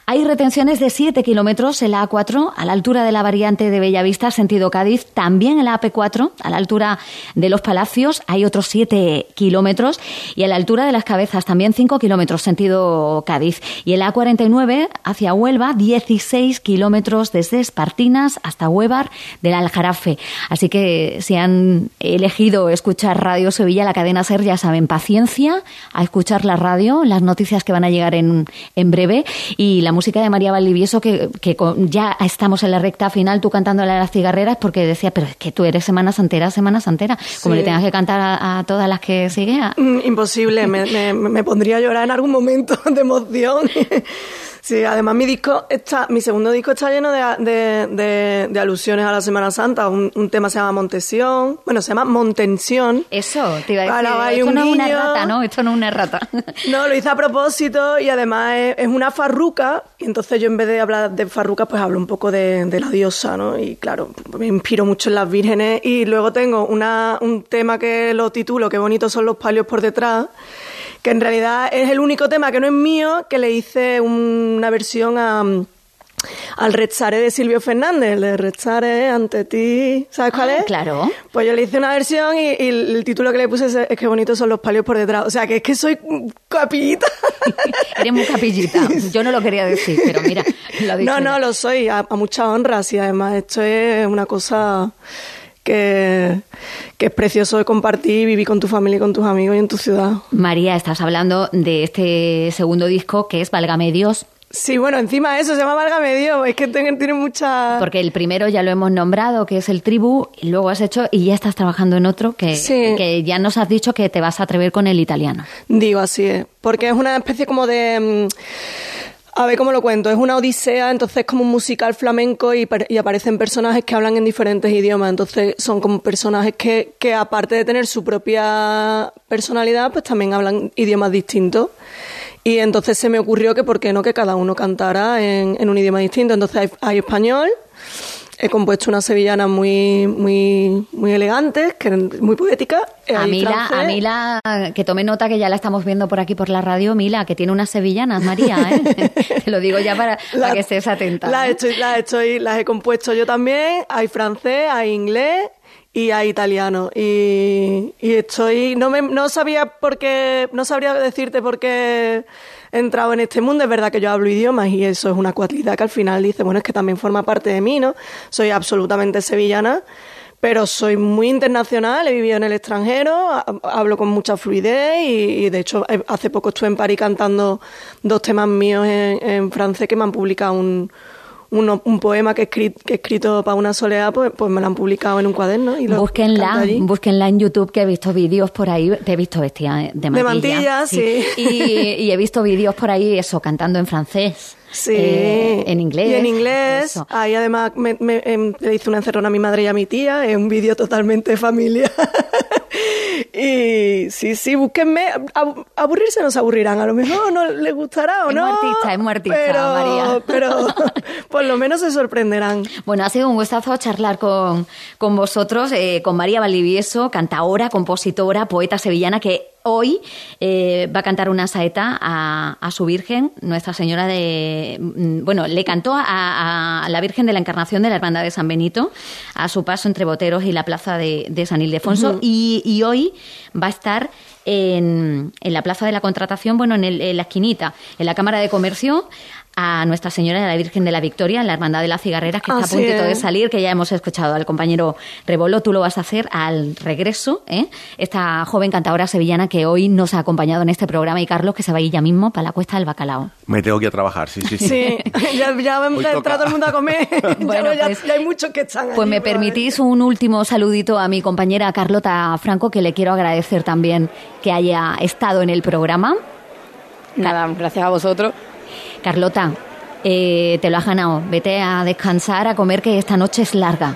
hay retenciones de 7 kilómetros en la A4 a la altura de la variante de Bellavista, sentido Cádiz. También en la AP4 a la altura de los Palacios hay otros 7 kilómetros y a la altura de las Cabezas también 5 kilómetros, sentido Cádiz. Y en la A49 hacia Huelva 16 kilómetros desde Espartinas hasta Huevar del Aljarafe. Así que si han elegido escuchar Radio Sevilla, cadena SER, ya saben, paciencia a escuchar la radio, las noticias que van a llegar en, en breve y la música de María Valdivieso, que, que ya estamos en la recta final, tú cantándole a las cigarreras, porque decía, pero es que tú eres Semana Santera, Semana Santera, como le tengas que cantar a, todas las que sigue. Mm, imposible, me, me, me pondría a llorar en algún momento de emoción. Sí, además mi disco está, mi segundo disco está lleno de, de, alusiones a la Semana Santa. Un, tema se llama Montesión, bueno, se llama Montensión. Eso, te iba a decir. esto no es una rata, ¿no? Esto no es una rata. No, lo hice a propósito y además es, una farruca. Y entonces yo en vez de hablar de farruca, pues hablo un poco de, la diosa, ¿no? Y claro, me inspiro mucho en las vírgenes. Y luego tengo una, un tema que lo titulo, Qué bonitos son los palios por detrás que en realidad es el único tema que no es mío, que le hice una versión a, al Rezare de Silvio Fernández, el de Rezare ante ti, ¿sabes cuál ah, es? Claro. Pues yo le hice una versión y, el título que le puse es, que bonitos son los palios por detrás. O sea, que es que soy capillita. Eres muy capillita. Yo no lo quería decir, pero mira, lo No, no, lo soy, a, a mucha honra, sí, además esto es una cosa que, es precioso de compartir, vivir con tu familia y con tus amigos y en tu ciudad. María, estás hablando de este segundo disco que es Válgame Dios. Sí, bueno, encima eso se llama Válgame Dios, es que tiene, tiene mucha... Porque el primero ya lo hemos nombrado, que es el tribu, y luego has hecho, y ya estás trabajando en otro, que, Sí. que ya nos has dicho que te vas a atrever con el italiano. Digo, así es. Porque es una especie como de... mm, A ver cómo lo cuento. Es una odisea, entonces es como un musical flamenco y, y aparecen personajes que hablan en diferentes idiomas. Entonces son como personajes que, que aparte de tener su propia personalidad, pues también hablan idiomas distintos. Y entonces se me ocurrió que por qué no que cada uno cantara en, en un idioma distinto. Entonces hay, hay español, he compuesto una sevillana muy, muy, muy elegante, que muy poética. A hay Mila, a Mila, que tome nota que ya la estamos viendo por aquí por la radio, Mila, que tiene unas sevillanas, María, ¿eh? Te lo digo ya para, para que estés atenta. Las ¿eh? estoy, las estoy, las he compuesto yo también. Hay francés, hay inglés y hay italiano. Y, y estoy, no me, no sabía por qué, no sabría decirte por qué entrado en este mundo. Es verdad que yo hablo idiomas y eso es una cualidad que al final dice, bueno, es que también forma parte de mí, ¿no? Soy absolutamente sevillana. Pero soy muy internacional, he vivido en el extranjero, ha- hablo con mucha fluidez y, y, de hecho eh, hace poco estuve en París cantando dos temas míos en, en francés que me han publicado un, uno- un poema que he, escrito, que he escrito para una soledad, pues, pues me lo han publicado en un cuaderno. Y lo Búsquenla, búsquenla en YouTube, que he visto vídeos por ahí. Te he visto vestida de mantilla. mantilla, sí. Y, y he visto vídeos por ahí, eso, cantando en francés. Sí. eh, en inglés. Y en inglés. Eso. Ahí además me, me- em, le hice una encerrona a mi madre y a mi tía. Es un vídeo totalmente familiar. Y sí, sí, búsquenme. Ab- aburrirse no se aburrirán. A lo mejor no les gustará o Es no. muy artista, es muy artista, pero, María. Pero por lo menos se sorprenderán. Bueno, ha sido un gustazo charlar con, con vosotros, eh, con María Valdivieso, cantaora, compositora, poeta sevillana, que hoy eh, va a cantar una saeta a, a su Virgen, Nuestra Señora de... mm, Bueno, le cantó a, a la Virgen de la Encarnación de la Hermandad de San Benito, a su paso entre Boteros y la plaza de, de San Ildefonso, y, y hoy va a estar en, en la Plaza de la Contratación, bueno, en, el- en la esquinita, en la Cámara de Comercio, a Nuestra Señora de la Virgen de la Victoria, en la Hermandad de las Cigarreras, que está a puntito de es. salir, que ya hemos escuchado al compañero Rebolo, tú lo vas a hacer al regreso, ¿eh? esta joven cantadora sevillana que hoy nos ha acompañado en este programa, y Carlos, que se va a ir ya mismo para la Cuesta del Bacalao. Me tengo que ir a trabajar, sí, sí, sí. Sí, ya, ya va a Hoy entrar toca. todo el mundo a comer. Bueno, ya- pues- ya hay muchos que están Pues allí, me permitís un último saludito a mi compañera Carlota Franco, que le quiero agradecer también que haya estado en el programa. Nada, gracias a vosotros. Carlota, eh, te lo has ganado. Vete a descansar, a comer, que esta noche es larga.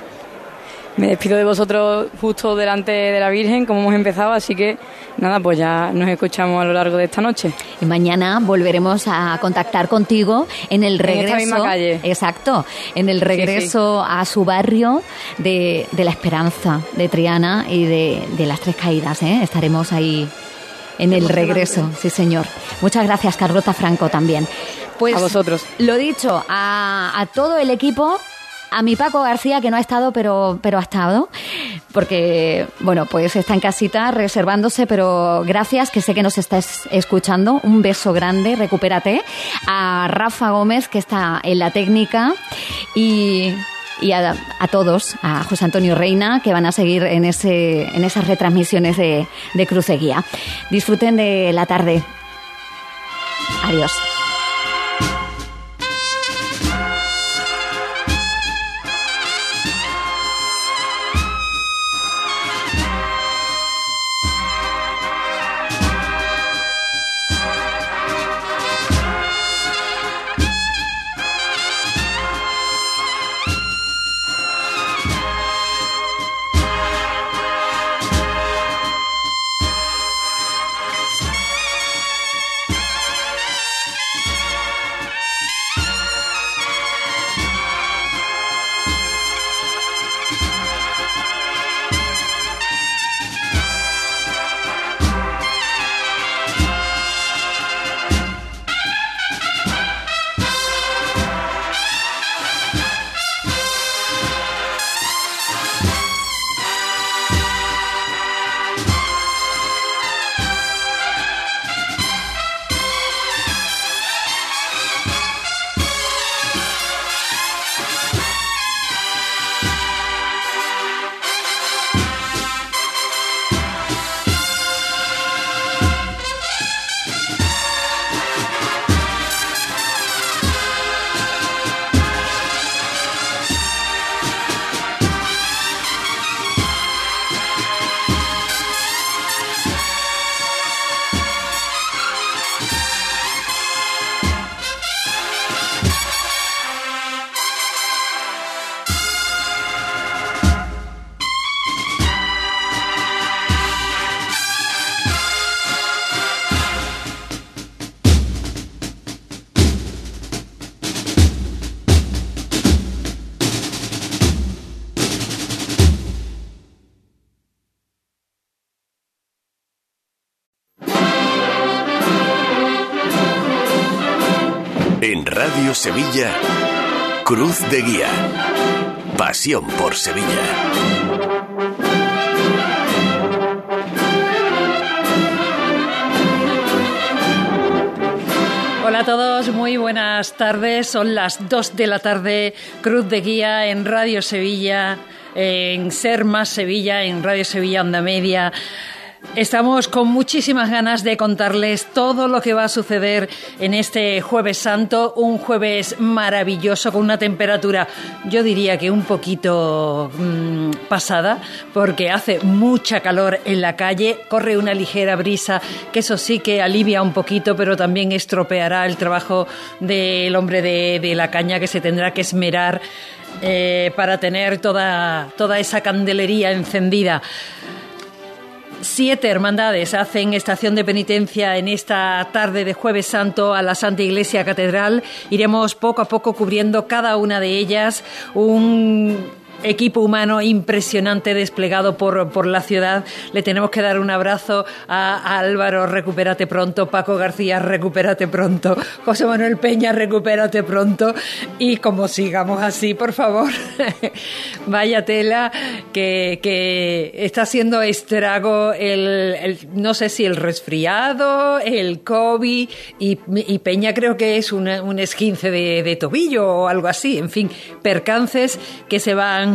Me despido de vosotros justo delante de la Virgen, como hemos empezado, así que nada, pues ya nos escuchamos a lo largo de esta noche. Y mañana volveremos a contactar contigo en el En esta regreso. misma calle. Exacto, en el regreso a su barrio de, de La Esperanza, de Triana y de, de Las Tres Caídas. ¿eh? Estaremos ahí en el regreso, sí señor. Muchas gracias, Carlota Franco, también. Pues, A vosotros. Lo dicho, a, a todo el equipo. A mi Paco García, que no ha estado, pero, pero ha estado, porque, bueno, pues está en casita reservándose, pero gracias, que sé que nos estás escuchando. Un beso grande, recupérate. A Rafa Gómez, que está en la técnica, y, y a, a todos, a José Antonio Reina, que van a seguir en, ese, en esas retransmisiones de, de Cruceguía. Disfruten de la tarde. Adiós. Sevilla, Cruz de Guía. Pasión por Sevilla. Hola a todos, muy buenas tardes. Son las 2 de la tarde, Cruz de Guía en Radio Sevilla, en Ser Más Sevilla, en Radio Sevilla Onda Media. Estamos con muchísimas ganas de contarles todo lo que va a suceder en este jueves santo, un jueves maravilloso con una temperatura, yo diría que un poquito mmm, pasada, porque hace mucha calor en la calle, corre una ligera brisa, que eso sí que alivia un poquito, pero también estropeará el trabajo del hombre de, de la caña que se tendrá que esmerar eh, para tener toda, toda esa candelería encendida. Siete hermandades hacen estación de penitencia en esta tarde de Jueves Santo a la Santa Iglesia Catedral. Iremos poco a poco cubriendo cada una de ellas. Un equipo humano impresionante desplegado por, por la ciudad. Le tenemos que dar un abrazo a, Álvaro, recupérate pronto, Paco García, recupérate pronto, José Manuel Peña, recupérate pronto. Y como sigamos así, por favor, vaya tela que, que está haciendo estrago el, no sé si el resfriado, el COVID y, Peña creo que es un esquince de tobillo o algo así. En fin, percances que se van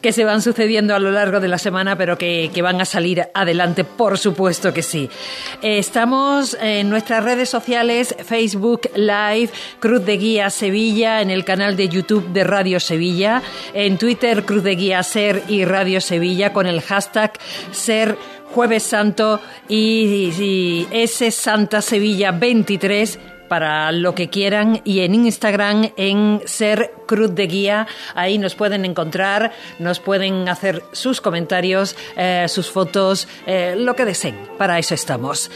que se van sucediendo a lo largo de la semana, pero que, van a salir adelante, por supuesto que sí. Eh, estamos en nuestras redes sociales, Facebook Live, Cruz de Guía Sevilla, en el canal de YouTube de Radio Sevilla, en Twitter Cruz de Guía Ser y Radio Sevilla, con el hashtag Ser Jueves Santo y, y S Santa Sevilla 23 para lo que quieran y en Instagram en Ser Cruz de Guía. Ahí nos pueden encontrar, nos pueden hacer sus comentarios, eh, sus fotos, eh, lo que deseen. Para eso estamos.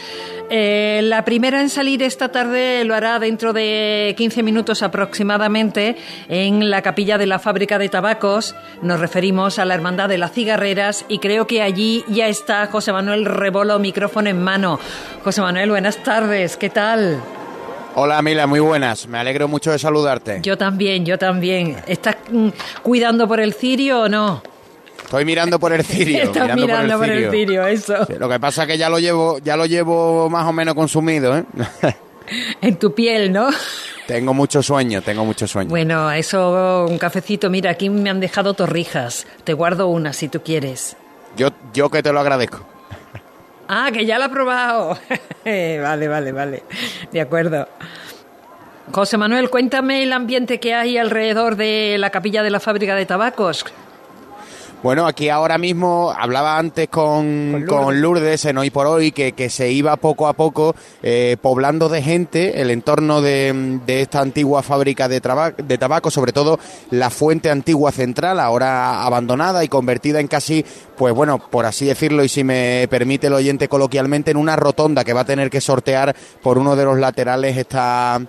Eh, la primera en salir esta tarde lo hará dentro de 15 minutos aproximadamente en la capilla de la fábrica de tabacos. Nos referimos a la Hermandad de las Cigarreras y creo que allí ya está José Manuel Rebolo, micrófono en mano. José Manuel, buenas tardes, ¿qué tal? Hola Mila, muy buenas. Me alegro mucho de saludarte. Yo también, yo también. ¿Estás mm, cuidando por el cirio o no? Estoy mirando por el cirio. Estás mirando, mirando por, el, por cirio. el cirio, eso. Lo que pasa es que ya lo llevo, ya lo llevo más o menos consumido, ¿eh? en tu piel, ¿no? Tengo mucho sueño, tengo mucho sueño. Bueno, eso, un cafecito. Mira, aquí me han dejado torrijas. Te guardo una si tú quieres. Yo, yo que te lo agradezco. Ah, que ya lo ha probado. vale, vale, vale. De acuerdo. José Manuel, cuéntame el ambiente que hay alrededor de la capilla de la fábrica de tabacos. Bueno, aquí ahora mismo hablaba antes con, con, Lourdes. con Lourdes. en Hoy por Hoy que, que se iba poco a poco eh, poblando de gente el entorno de, de esta antigua fábrica de, de, tabaco, sobre todo la fuente antigua central, ahora abandonada y convertida en casi, pues bueno, por así decirlo y si me permite el oyente coloquialmente, en una rotonda que va a tener que sortear por uno de los laterales esta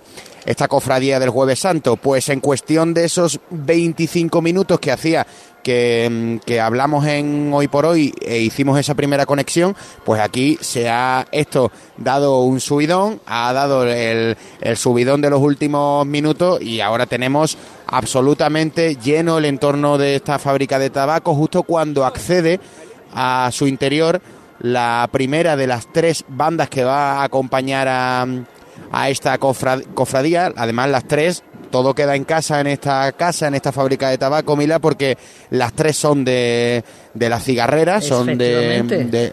esta cofradía del Jueves Santo? Pues en cuestión de esos 25 minutos que hacía que, que, hablamos en Hoy por Hoy e hicimos esa primera conexión, pues aquí se ha esto dado un subidón, ha dado el, subidón de los últimos minutos y ahora tenemos absolutamente lleno el entorno de esta fábrica de tabaco justo cuando accede a su interior la primera de las tres bandas que va a acompañar a esta cofradía, además las tres todo queda en casa, en esta casa, en esta fábrica de tabaco, Mila, porque las tres son de, de la cigarrera, son de, de,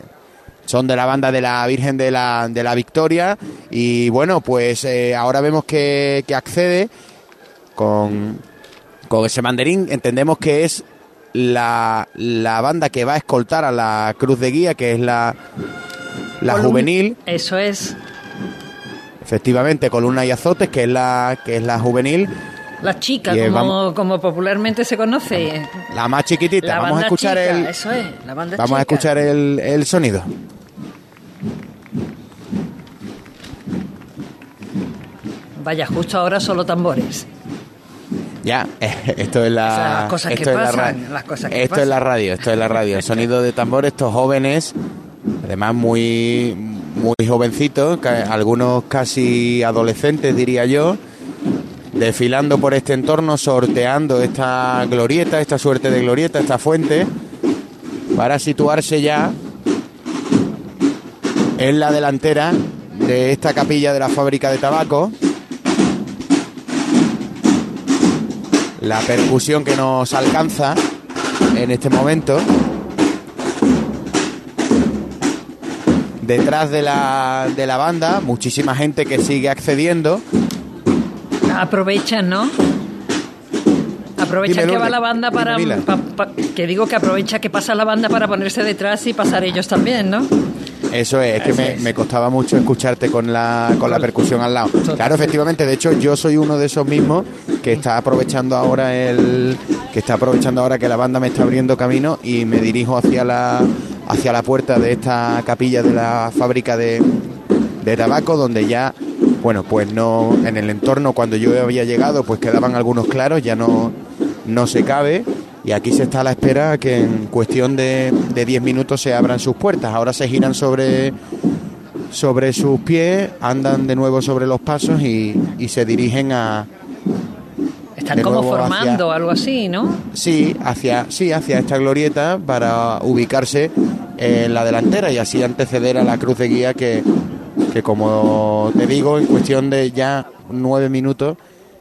son de la banda de la Virgen de la, de la Victoria. Y bueno, pues eh, ahora vemos que, que accede con, con ese mandarín. Entendemos que es la, la banda que va a escoltar a la Cruz de Guía, que es la, la juvenil. Eso es. Efectivamente, Columna y Azotes, que es la, que es la juvenil. La chica, como, vamos, como, popularmente se conoce. La más chiquitita. La vamos a escuchar chica, el. Eso es, la banda Vamos chica. a escuchar el, el sonido. Vaya, justo ahora solo tambores. Ya, esto es la. O sea, las cosas esto que es la pasan, ra- las cosas que esto pasan. es la radio, esto es la radio. El sonido de tambor, estos jóvenes, además muy, muy jovencitos, algunos casi adolescentes, diría yo, desfilando por este entorno, sorteando esta glorieta, esta suerte de glorieta, esta fuente, para situarse ya en la delantera de esta capilla de la fábrica de tabaco. La percusión que nos alcanza en este momento. Detrás de la, de la banda, muchísima gente que sigue accediendo. Aprovechan, ¿no? Aprovechan Dime, que va la banda para, pa- pa- que digo que aprovecha que pasa la banda para ponerse detrás y pasar ellos también, ¿no? Eso es, es que me, me costaba mucho escucharte con la, con la percusión al lado. Claro, efectivamente, de hecho yo soy uno de esos mismos que está aprovechando ahora el que está aprovechando ahora que la banda me está abriendo camino y me dirijo hacia la hacia la puerta de esta capilla de la fábrica de, de tabaco donde ya bueno, pues no en el entorno cuando yo había llegado pues quedaban algunos claros, ya no no se cabe y aquí se está a la espera que en cuestión de de 10 minutos se abran sus puertas. Ahora se giran sobre sobre sus pies, andan de nuevo sobre los pasos y, y se dirigen a Están como hacia- formando algo así, ¿no? sí, hacia sí, hacia esta glorieta para ubicarse en la delantera y así anteceder a la cruz de guía que, que como te digo, en cuestión de ya nueve minutos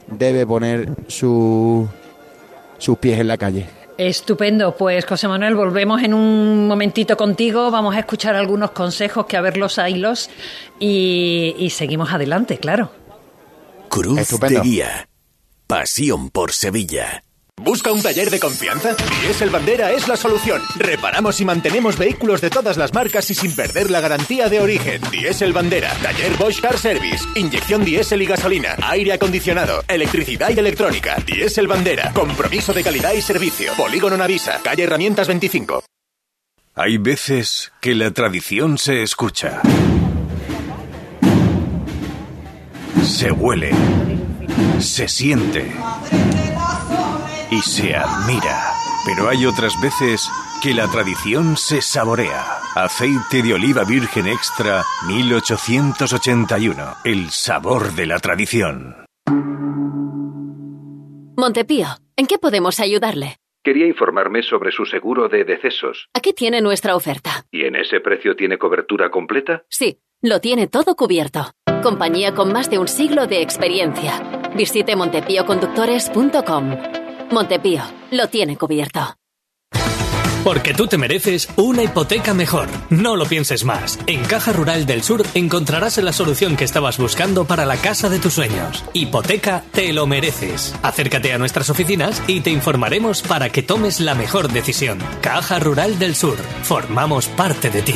debe poner su, sus pies en la calle. Estupendo, pues José Manuel, volvemos en un momentito contigo, vamos a escuchar algunos consejos que a ver los hilos y, y seguimos adelante, claro. Cruz Estupendo. de Guía. Pasión por Sevilla. ¿Busca un taller de confianza? Diesel Bandera es la solución. Reparamos y mantenemos vehículos de todas las marcas y sin perder la garantía de origen. Diesel Bandera, taller Bosch Car Service, inyección diésel y gasolina, aire acondicionado, electricidad y electrónica. Diesel Bandera, compromiso de calidad y servicio. Polígono Navisa, calle Herramientas 25. Hay veces que la tradición se escucha. Se huele. Se siente. Y se admira. Pero hay otras veces que la tradición se saborea. Aceite de oliva virgen extra 1881. El sabor de la tradición. Montepío, ¿en qué podemos ayudarle? Quería informarme sobre su seguro de decesos. Aquí tiene nuestra oferta. ¿Y en ese precio tiene cobertura completa? Sí, lo tiene todo cubierto. Compañía con más de un siglo de experiencia. Visite montepíoconductores.com. Montepío, lo tiene cubierto. Porque tú te mereces una hipoteca mejor. No lo pienses más. En Caja Rural del Sur encontrarás la solución que estabas buscando para la casa de tus sueños. Hipoteca te lo mereces. Acércate a nuestras oficinas y te informaremos para que tomes la mejor decisión. Caja Rural del Sur. Formamos parte de ti.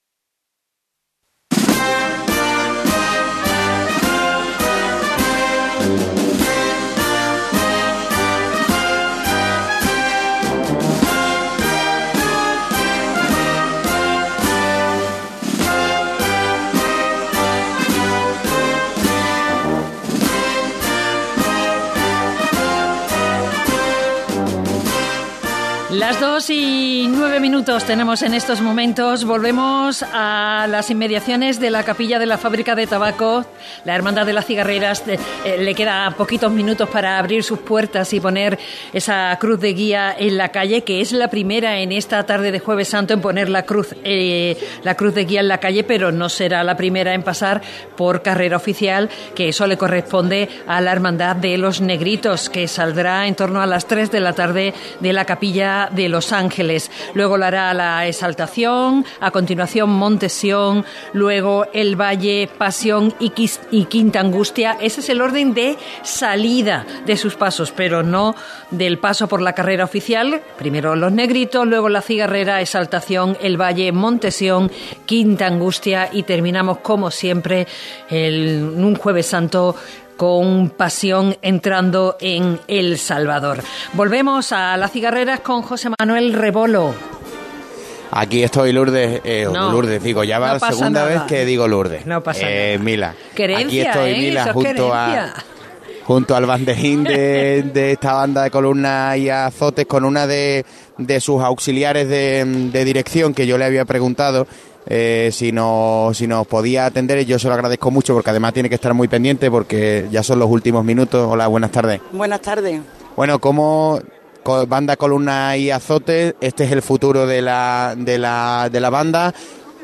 Las dos y nueve minutos tenemos en estos momentos. Volvemos a las inmediaciones de la capilla de la fábrica de tabaco. La Hermandad de las Cigarreras eh, le queda poquitos minutos para abrir sus puertas y poner esa cruz de guía en la calle, que es la primera en esta tarde de Jueves Santo en poner la cruz, eh, la cruz de guía en la calle, pero no será la primera en pasar por carrera oficial, que eso le corresponde a la Hermandad de los Negritos, que saldrá en torno a las 3 de la tarde de la capilla de Los Ángeles. Luego lo hará la Exaltación, a continuación Montesión, luego el Valle, Pasión y, Quinta Angustia. Ese es el orden de salida de sus pasos, pero no del paso por la carrera oficial. Primero los Negritos, luego la Cigarrera, Exaltación, el Valle, Montesión, Quinta Angustia y terminamos como siempre el, un Jueves Santo con pasión entrando en El Salvador. Volvemos a las cigarreras con José Manuel Rebolo. Aquí estoy, Lourdes. Eh, No. Lourdes, digo, ya va No la segunda nada. vez que digo Lourdes. No pasa eh, Mila. Querencia, Aquí estoy, ¿eh? Mila, junto a, junto al bandejín de, de esta banda de columnas y azotes con una de, de sus auxiliares de, de dirección que yo le había preguntado eh, si, nos, si nos podía atender yo se lo agradezco mucho porque además tiene que estar muy pendiente porque ya son los últimos minutos. Hola, buenas tardes. Buenas tardes. Bueno, como co- banda, columna y azote, este es el futuro de la, de la, de la banda.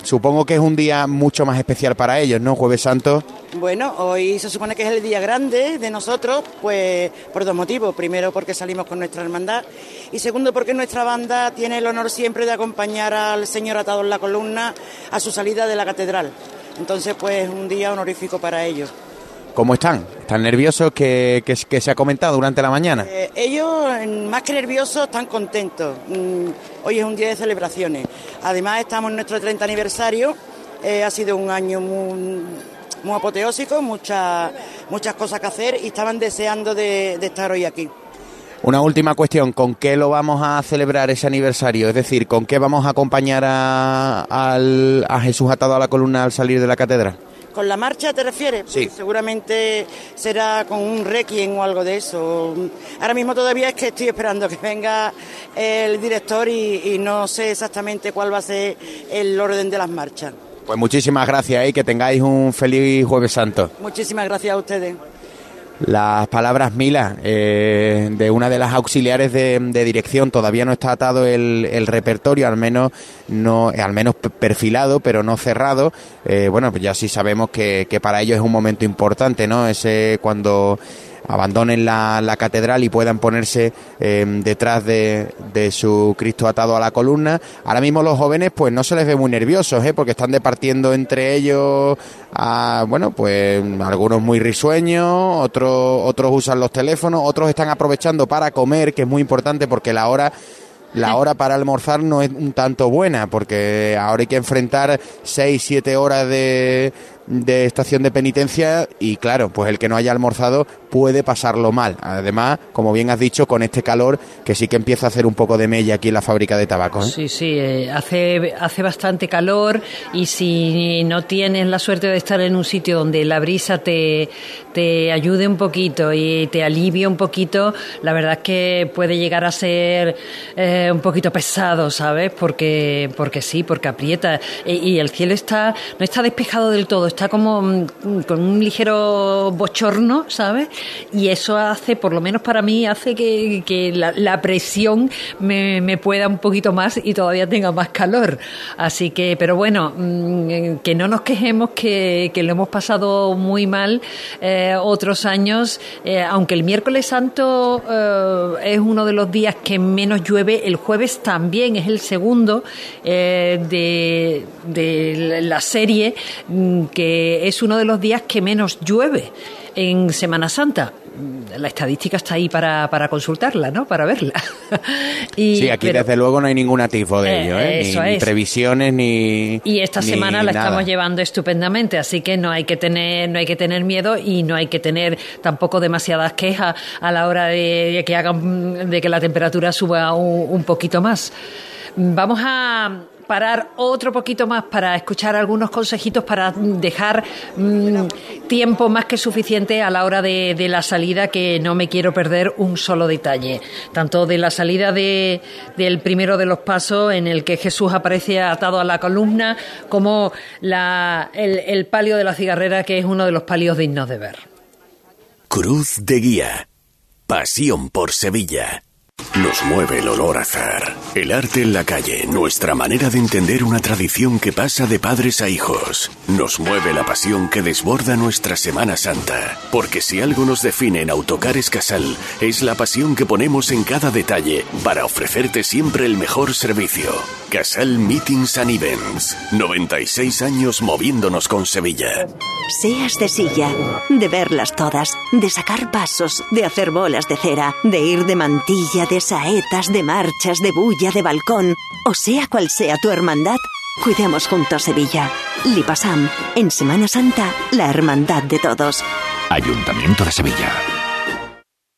Supongo que es un día mucho más especial para ellos, ¿no? Jueves Santo. Bueno, hoy se supone que es el día grande de nosotros, pues por dos motivos. Primero, porque salimos con nuestra hermandad y segundo, porque nuestra banda tiene el honor siempre de acompañar al señor atado en la columna a su salida de la catedral. Entonces, pues un día honorífico para ellos. ¿Cómo están? ¿Están nerviosos? que que se ha comentado durante la mañana? Eh, ellos, más que nerviosos, están contentos. Mm, Hoy es un día de celebraciones. Además, estamos en nuestro 30 aniversario. Eh, ha sido un año muy, muy apoteósico, muchas, muchas cosas que hacer y estaban deseando de, de estar hoy aquí. Una última cuestión, ¿con qué lo vamos a celebrar ese aniversario? Es decir, ¿con qué vamos a acompañar a Jesús atado a la columna al salir de la catedral? ¿Con la marcha te refieres? Sí. Seguramente será con un requiem o algo de eso. Ahora mismo todavía es que estoy esperando que venga el director y, y no sé exactamente cuál va a ser el orden de las marchas. Pues muchísimas gracias y que tengáis un feliz Jueves Santo. Muchísimas gracias a ustedes. Las palabras Mila, eh, de una de las auxiliares de, dirección, todavía no está atado el, repertorio, al menos no, al menos perfilado, pero no cerrado. Eh, bueno, pues ya sí sabemos que, que para ellos es un momento importante, ¿no? Ese cuando abandonen la, la catedral y puedan ponerse eh, detrás de, de su Cristo atado a la columna. Ahora mismo los jóvenes pues no se les ve muy nerviosos, ¿eh? porque están departiendo entre ellos, bueno, pues algunos muy risueños, otros, otros usan los teléfonos, otros están aprovechando para comer, que es muy importante porque la hora... La hora para almorzar no es un tanto buena, porque ahora hay que enfrentar 6, 7 horas de, de estación de penitencia y claro, pues el que no haya almorzado puede pasarlo mal. Además, como bien has dicho, con este calor que sí que empieza a hacer un poco de mella aquí en la fábrica de tabaco. ¿eh? Sí, sí, eh, hace, hace bastante calor y si no tienes la suerte de estar en un sitio donde la brisa te, te ayude un poquito y te alivie un poquito, la verdad es que puede llegar a ser eh, un poquito pesado, ¿sabes? Porque, porque sí, porque aprieta. E- y el cielo está no está despejado del todo, está como mm, con un ligero bochorno, ¿sabes? Y eso hace, por lo menos para mí, hace que, que la, presión me, pueda un poquito más y todavía tenga más calor. Así que, pero bueno, mm, que no nos quejemos que, que lo hemos pasado muy mal eh, otros años, eh, aunque el miércoles santo eh, es uno de los días que menos llueve, el jueves también es el segundo eh, de, la serie mm, es uno de los días que menos llueve en Semana Santa. La estadística está ahí para, para consultarla, ¿no? Para verla. y, Sí, aquí pero- desde luego no hay ningún atisbo de Eh, ello, ¿eh? Ni- eso ni, es. previsiones ni. Y esta ni semana la nada. estamos llevando estupendamente, así que no hay que tener, no hay que tener miedo y no hay que tener tampoco demasiadas quejas a la hora de que hagan, de que la temperatura suba un, un poquito más. Vamos a parar otro poquito más para escuchar algunos consejitos para dejar mm, tiempo más que suficiente a la hora de, de la salida que no me quiero perder un solo detalle tanto de la salida de, del primero de los pasos en el que Jesús aparece atado a la columna como la, el, el palio de la cigarrera que es uno de los palios dignos de ver Cruz de Guía. Pasión por Sevilla. Nos mueve el olor a azar. El arte en la calle, nuestra manera de entender una tradición que pasa de padres a hijos. Nos mueve la pasión que desborda nuestra Semana Santa. Porque si algo nos define en Autocares Casal, es la pasión que ponemos en cada detalle para ofrecerte siempre el mejor servicio. Casal Meetings and Events. 96 años moviéndonos con Sevilla. Seas de silla, de verlas todas, de sacar pasos, de hacer bolas de cera, de ir de mantilla, de saetas, de marchas, de bulla, de balcón, o sea cual sea tu hermandad, cuidemos juntos Sevilla. Lipasam, en Semana Santa, la hermandad de todos. Ayuntamiento de Sevilla.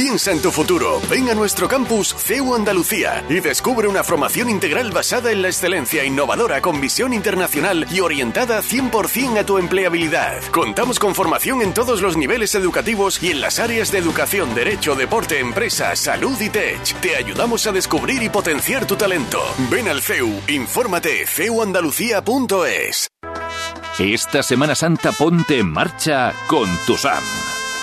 Piensa en tu futuro. Ven a nuestro campus CEU Andalucía y descubre una formación integral basada en la excelencia innovadora con visión internacional y orientada 100% a tu empleabilidad. Contamos con formación en todos los niveles educativos y en las áreas de educación, derecho, deporte, empresa, salud y tech. Te ayudamos a descubrir y potenciar tu talento. Ven al CEU, infórmate ceuandalucía.es. Esta Semana Santa ponte en marcha con tu SAM.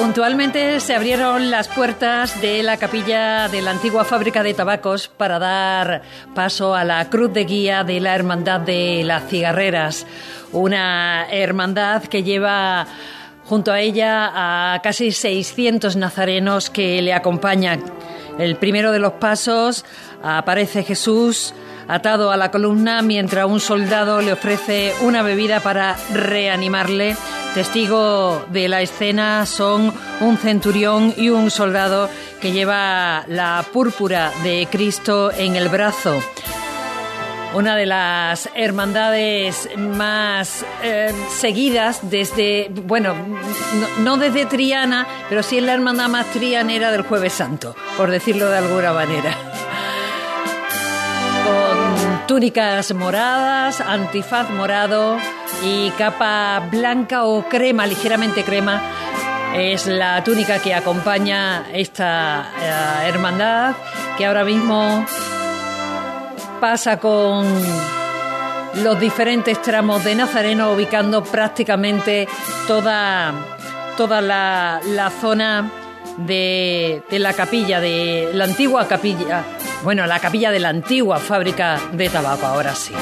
Puntualmente se abrieron las puertas de la capilla de la antigua fábrica de tabacos para dar paso a la cruz de guía de la Hermandad de las Cigarreras, una hermandad que lleva junto a ella a casi 600 nazarenos que le acompañan. El primero de los pasos aparece Jesús atado a la columna mientras un soldado le ofrece una bebida para reanimarle. Testigo de la escena son un centurión y un soldado que lleva la púrpura de Cristo en el brazo una de las hermandades más eh, seguidas desde, bueno, no, no, desde Triana, pero sí es la hermandad más trianera del Jueves Santo, por decirlo de alguna manera. Túnicas moradas, antifaz morado y capa blanca o crema, ligeramente crema, es la túnica que acompaña esta eh, hermandad que ahora mismo pasa con los diferentes tramos de Nazareno, ubicando prácticamente toda, toda la, la zona de, de, la capilla, de la antigua capilla, bueno, la capilla de la antigua fábrica de tabaco, ahora sí.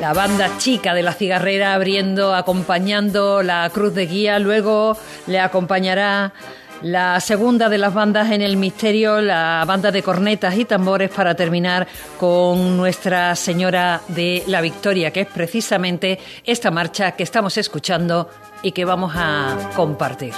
La banda chica de la cigarrera abriendo, acompañando la cruz de guía, luego le acompañará la segunda de las bandas en el misterio, la banda de cornetas y tambores para terminar con Nuestra Señora de la Victoria, que es precisamente esta marcha que estamos escuchando y que vamos a compartir.